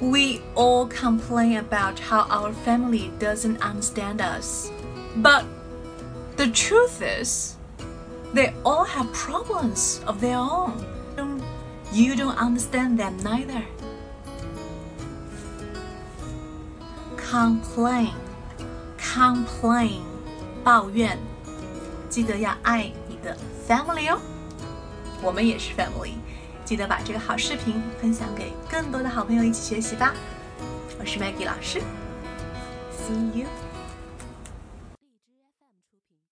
We all complain about how our family doesn't understand us. But the truth is, they all have problems of their own. You don't understand them neither. Complain, complain，抱怨。记得要爱你的 family 哦。我们也是 family，记得把这个好视频分享给 更多的好朋友一起学习吧。我是 Maggie 老师，See you。